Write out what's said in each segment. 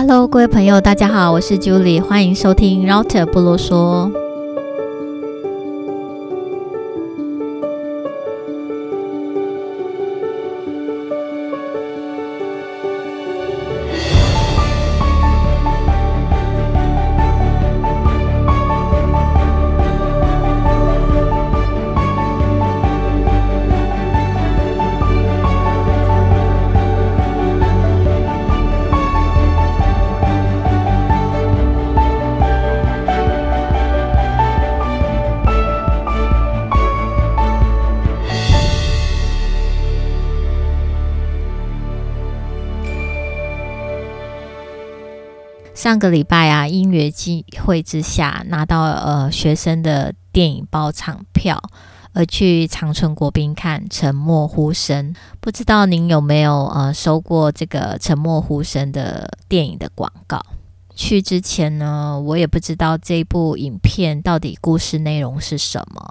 Hello，各位朋友，大家好，我是 Julie，欢迎收听 Router 不啰嗦。上个礼拜啊，因缘际会之下拿到呃学生的电影包场票，而去长春国宾看《沉默呼声》。不知道您有没有呃收过这个《沉默呼声》的电影的广告？去之前呢，我也不知道这部影片到底故事内容是什么，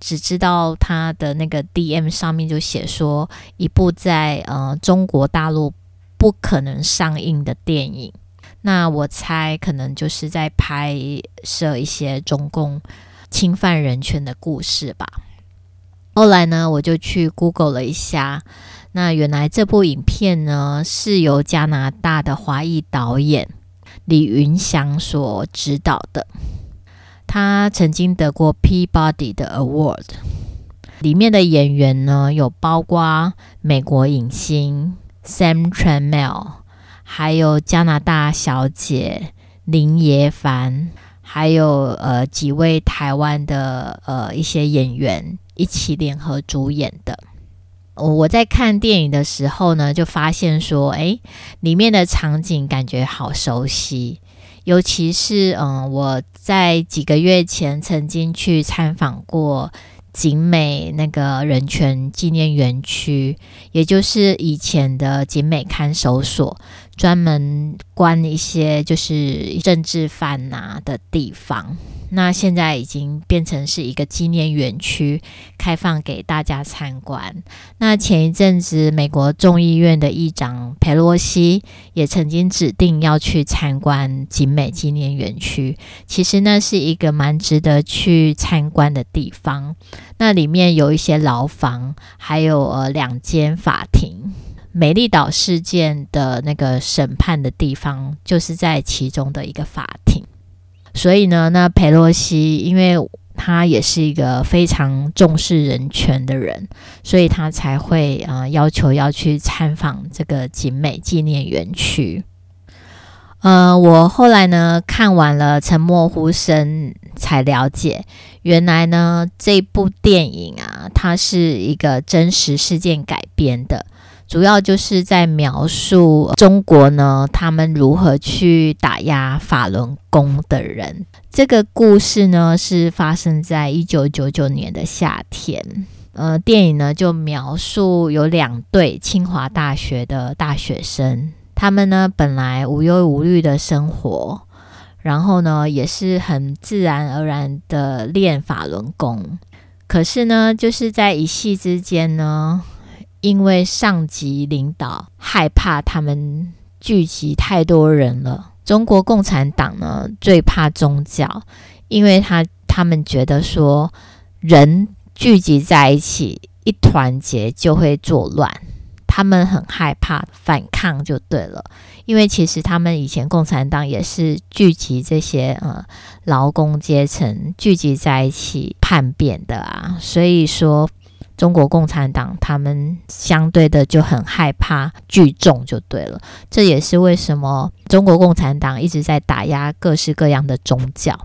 只知道它的那个 DM 上面就写说一部在呃中国大陆不可能上映的电影。那我猜可能就是在拍摄一些中共侵犯人权的故事吧。后来呢，我就去 Google 了一下，那原来这部影片呢是由加拿大的华裔导演李云祥所指导的，他曾经得过 Peabody 的 Award。里面的演员呢有包括美国影星 Sam Tramiel。还有加拿大小姐林椰凡，还有呃几位台湾的呃一些演员一起联合主演的。我在看电影的时候呢，就发现说，诶，里面的场景感觉好熟悉，尤其是嗯、我在几个月前曾经去参访过。景美那个人权纪念园区，也就是以前的景美看守所，专门关一些就是政治犯呐、的地方。那现在已经变成是一个纪念园区，开放给大家参观。那前一阵子，美国众议院的议长佩洛西也曾经指定要去参观景美纪念园区。其实那是一个蛮值得去参观的地方。那里面有一些牢房，还有呃两间法庭。美丽岛事件的那个审判的地方，就是在其中的一个法庭。所以呢，那裴洛西，因为他也是一个非常重视人权的人，所以他才会啊、要求要去参访这个景美纪念园区。呃，我后来呢看完了《沉默呼声》，才了解原来呢这部电影啊，它是一个真实事件改编的。主要就是在描述中国呢，他们如何去打压法轮功的人。这个故事呢，是发生在一九九九年的夏天。呃，电影呢就描述有两对清华大学的大学生，他们呢本来无忧无虑的生活，然后呢也是很自然而然的练法轮功。可是呢，就是在一夕之间呢。因为上级领导害怕他们聚集太多人了。中国共产党呢，最怕宗教，因为他他们觉得说人聚集在一起一团结就会作乱，他们很害怕反抗就对了。因为其实他们以前共产党也是聚集这些呃劳工阶层聚集在一起叛变的啊，所以说。中国共产党他们相对的就很害怕聚众，就对了。这也是为什么中国共产党一直在打压各式各样的宗教。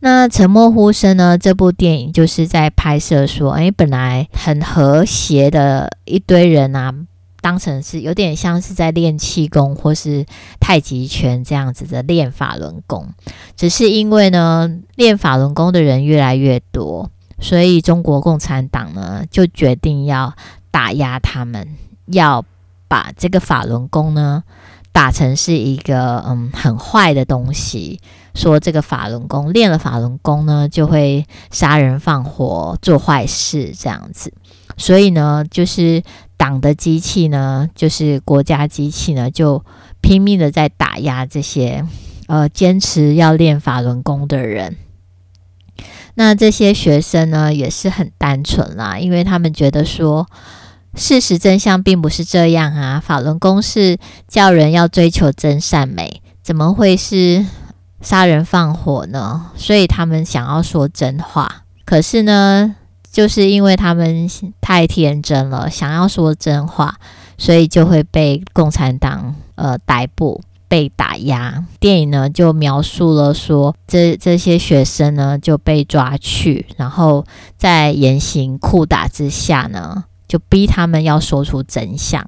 那《沉默呼声》呢？这部电影就是在拍摄说，哎，本来很和谐的一堆人啊，当成是有点像是在练气功或是太极拳这样子的练法轮功，只是因为呢，练法轮功的人越来越多。所以中国共产党呢，就决定要打压他们，要把这个法轮功呢打成是一个嗯很坏的东西，说这个法轮功练了法轮功呢就会杀人放火做坏事这样子。所以呢，就是党的机器呢，就是国家机器呢，就拼命的在打压这些呃坚持要练法轮功的人。那这些学生呢，也是很单纯啦，因为他们觉得说，事实真相并不是这样啊，法轮功是叫人要追求真善美，怎么会是杀人放火呢？所以他们想要说真话，可是呢，就是因为他们太天真了，想要说真话，所以就会被共产党呃逮捕。被打压，电影呢就描述了说，这这些学生呢就被抓去，然后在严刑酷打之下呢，就逼他们要说出真相。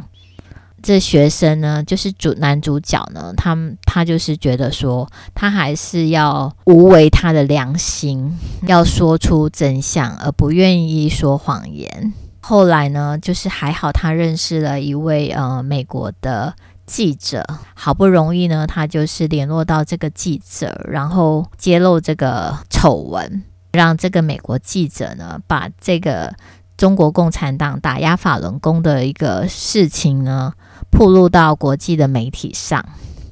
这学生呢，就是主男主角呢，他他就是觉得说，他还是要无违他的良心，要说出真相，而不愿意说谎言。后来呢，就是还好他认识了一位呃美国的。记者好不容易呢，他就是联络到这个记者，然后揭露这个丑闻，让这个美国记者呢把这个中国共产党打压法轮功的一个事情呢曝露到国际的媒体上。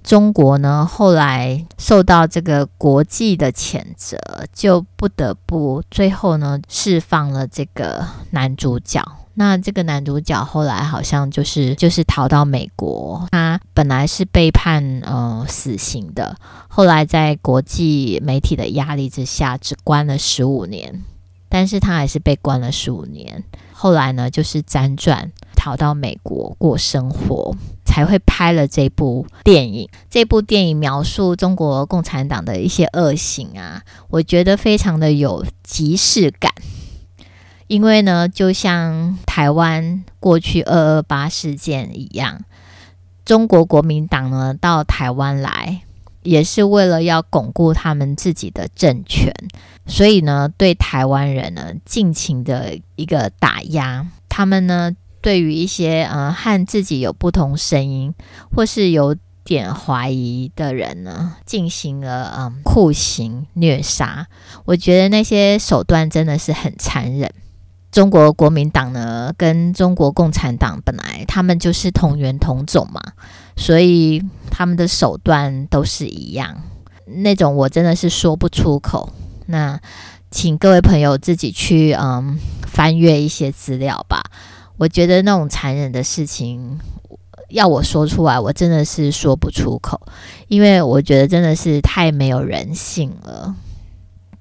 中国呢后来受到这个国际的谴责，就不得不最后呢释放了这个男主角。那这个男主角后来好像就是就是逃到美国，他本来是被判呃死刑的，后来在国际媒体的压力之下，只关了十五年，但是他还是被关了十五年。后来呢，就是辗转逃到美国过生活，才会拍了这部电影。这部电影描述中国共产党的一些恶行啊，我觉得非常的有即视感。因为呢，就像台湾过去二二八事件一样，中国国民党呢到台湾来，也是为了要巩固他们自己的政权，所以呢，对台湾人呢尽情的一个打压。他们呢，对于一些呃和自己有不同声音或是有点怀疑的人呢，进行了嗯酷刑虐杀。我觉得那些手段真的是很残忍。中国国民党呢，跟中国共产党本来他们就是同源同种嘛，所以他们的手段都是一样。那种我真的是说不出口。那请各位朋友自己去嗯翻阅一些资料吧。我觉得那种残忍的事情，要我说出来，我真的是说不出口，因为我觉得真的是太没有人性了。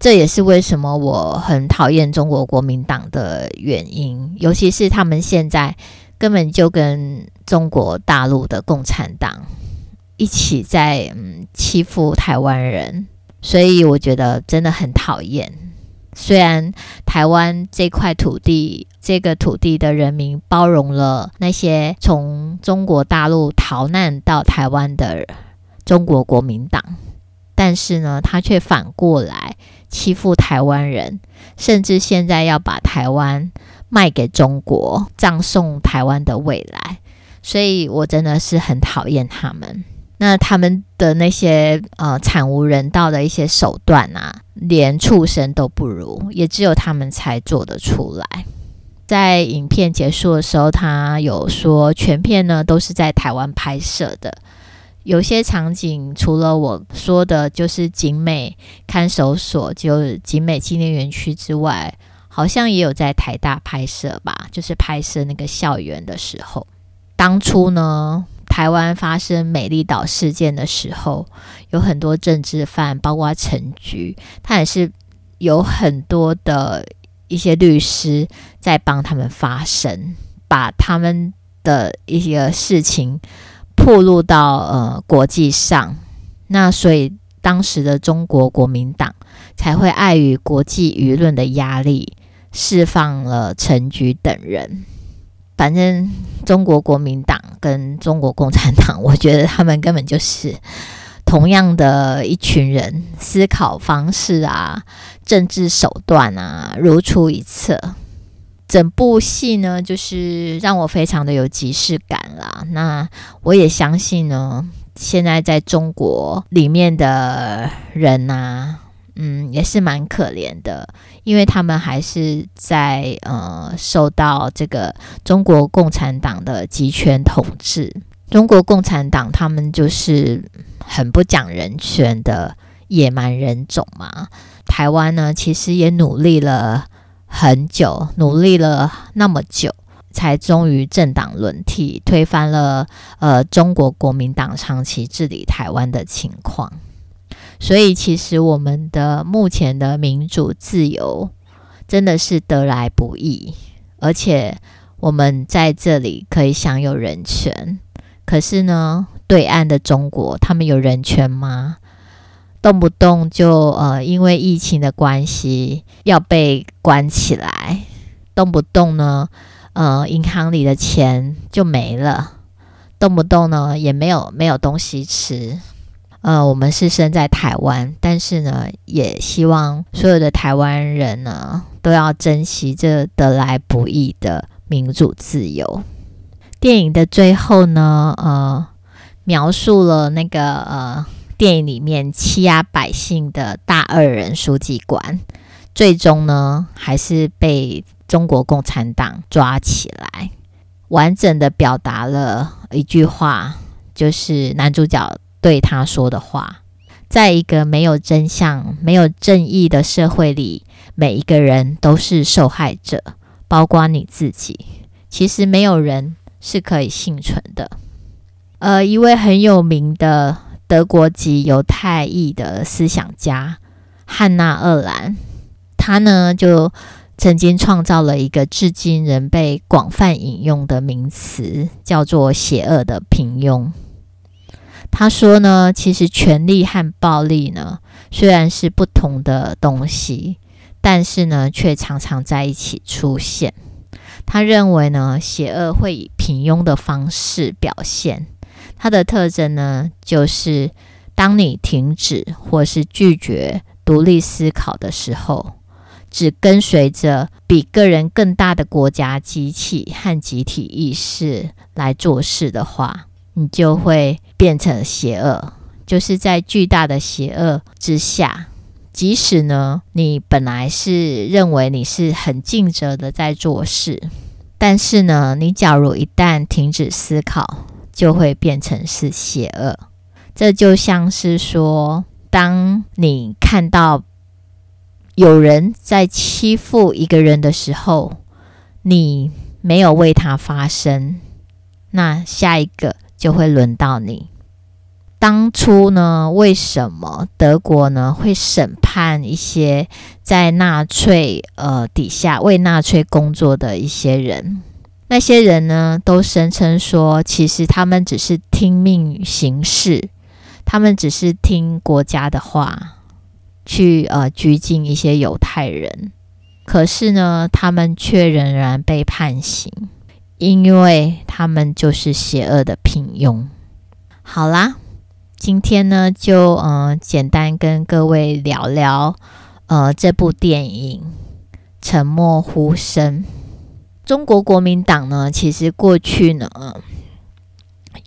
这也是为什么我很讨厌中国国民党的原因，尤其是他们现在根本就跟中国大陆的共产党一起在嗯欺负台湾人，所以我觉得真的很讨厌。虽然台湾这块土地，这个土地的人民包容了那些从中国大陆逃难到台湾的中国国民党，但是呢，他却反过来。欺负台湾人，甚至现在要把台湾卖给中国，葬送台湾的未来。所以我真的是很讨厌他们。那他们的那些呃惨无人道的一些手段啊，连畜生都不如，也只有他们才做得出来。在影片结束的时候，他有说全片呢都是在台湾拍摄的。有些场景除了我说的，就是景美看守所，就景美纪念园区之外，好像也有在台大拍摄吧，就是拍摄那个校园的时候。当初呢，台湾发生美丽岛事件的时候，有很多政治犯，包括陈菊，他也是有很多的一些律师在帮他们发声，把他们的一些事情。暴露到呃国际上，那所以当时的中国国民党才会碍于国际舆论的压力，释放了陈菊等人。反正中国国民党跟中国共产党，我觉得他们根本就是同样的一群人，思考方式啊、政治手段啊，如出一辙。整部戏呢，就是让我非常的有即视感啦。那我也相信呢，现在在中国里面的人呐、嗯，也是蛮可怜的，因为他们还是在呃受到这个中国共产党的集权统治。中国共产党他们就是很不讲人权的野蛮人种嘛。台湾呢，其实也努力了很久，努力了那么久，才终于政党轮替，推翻了呃中国国民党长期治理台湾的情况。所以，其实我们的目前的民主自由真的是得来不易，而且我们在这里可以享有人权。可是呢，对岸的中国，他们有人权吗？动不动就呃，因为疫情的关系要被关起来，动不动呢，呃，银行里的钱就没了，动不动呢也没有没有东西吃。呃，我们是生在台湾，但是呢，也希望所有的台湾人呢都要珍惜这得来不易的民主自由。电影的最后呢，呃，描述了那个呃，电影里面欺压百姓的大恶人书记官，最终呢，还是被中国共产党抓起来，完整的表达了一句话，就是男主角对他说的话：在一个没有真相、没有正义的社会里，每一个人都是受害者，包括你自己。其实没有人。是可以幸存的。呃，一位很有名的德国籍犹太裔的思想家汉娜·鄂兰，他呢就曾经创造了一个至今仍被广泛引用的名词，叫做“邪恶的平庸”。他说呢，其实权力和暴力呢虽然是不同的东西，但是呢却常常在一起出现。他认为呢，邪恶会以平庸的方式表现。它的特征呢，就是当你停止或是拒绝独立思考的时候，只跟随着比个人更大的国家机器和集体意识来做事的话，你就会变成邪恶。就是在巨大的邪恶之下，即使呢，你本来是认为你是很尽责的在做事。但是呢，你假如一旦停止思考，就会变成是邪恶。这就像是说，当你看到有人在欺负一个人的时候，你没有为他发声，那下一个就会轮到你。当初呢，为什么德国呢会审判一些在纳粹呃底下为纳粹工作的一些人？那些人呢，都声称说，其实他们只是听命行事，他们只是听国家的话去呃拘禁一些犹太人。可是呢，他们却仍然被判刑，因为他们就是邪恶的平庸。好啦。今天呢，就嗯、呃，简单跟各位聊聊呃这部电影《沉默呼声》。中国国民党呢，其实过去呢，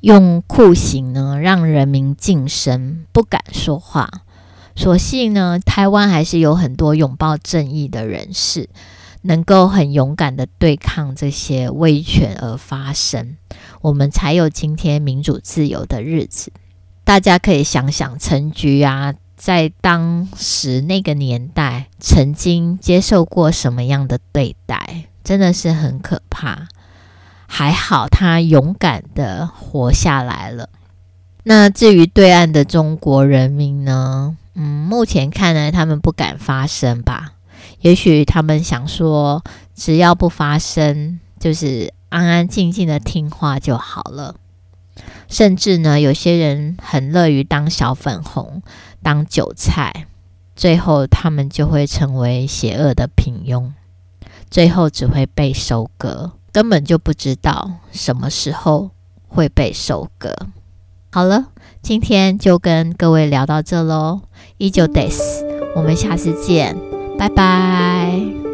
用酷刑呢让人民噤声，不敢说话。所幸呢，台湾还是有很多拥抱正义的人士，能够很勇敢的对抗这些威权而发声，我们才有今天民主自由的日子。大家可以想想，陈菊啊，在当时那个年代，曾经接受过什么样的对待，真的是很可怕。还好他勇敢的活下来了。那至于对岸的中国人民呢？嗯，目前看来他们不敢发声吧？也许他们想说，只要不发声，就是安安静静的听话就好了。甚至呢，有些人很乐于当小粉红、当韭菜，最后他们就会成为邪恶的平庸，最后只会被收割，根本就不知道什么时候会被收割。好了，今天就跟各位聊到这喽，依旧 days，，我们下次见，拜拜。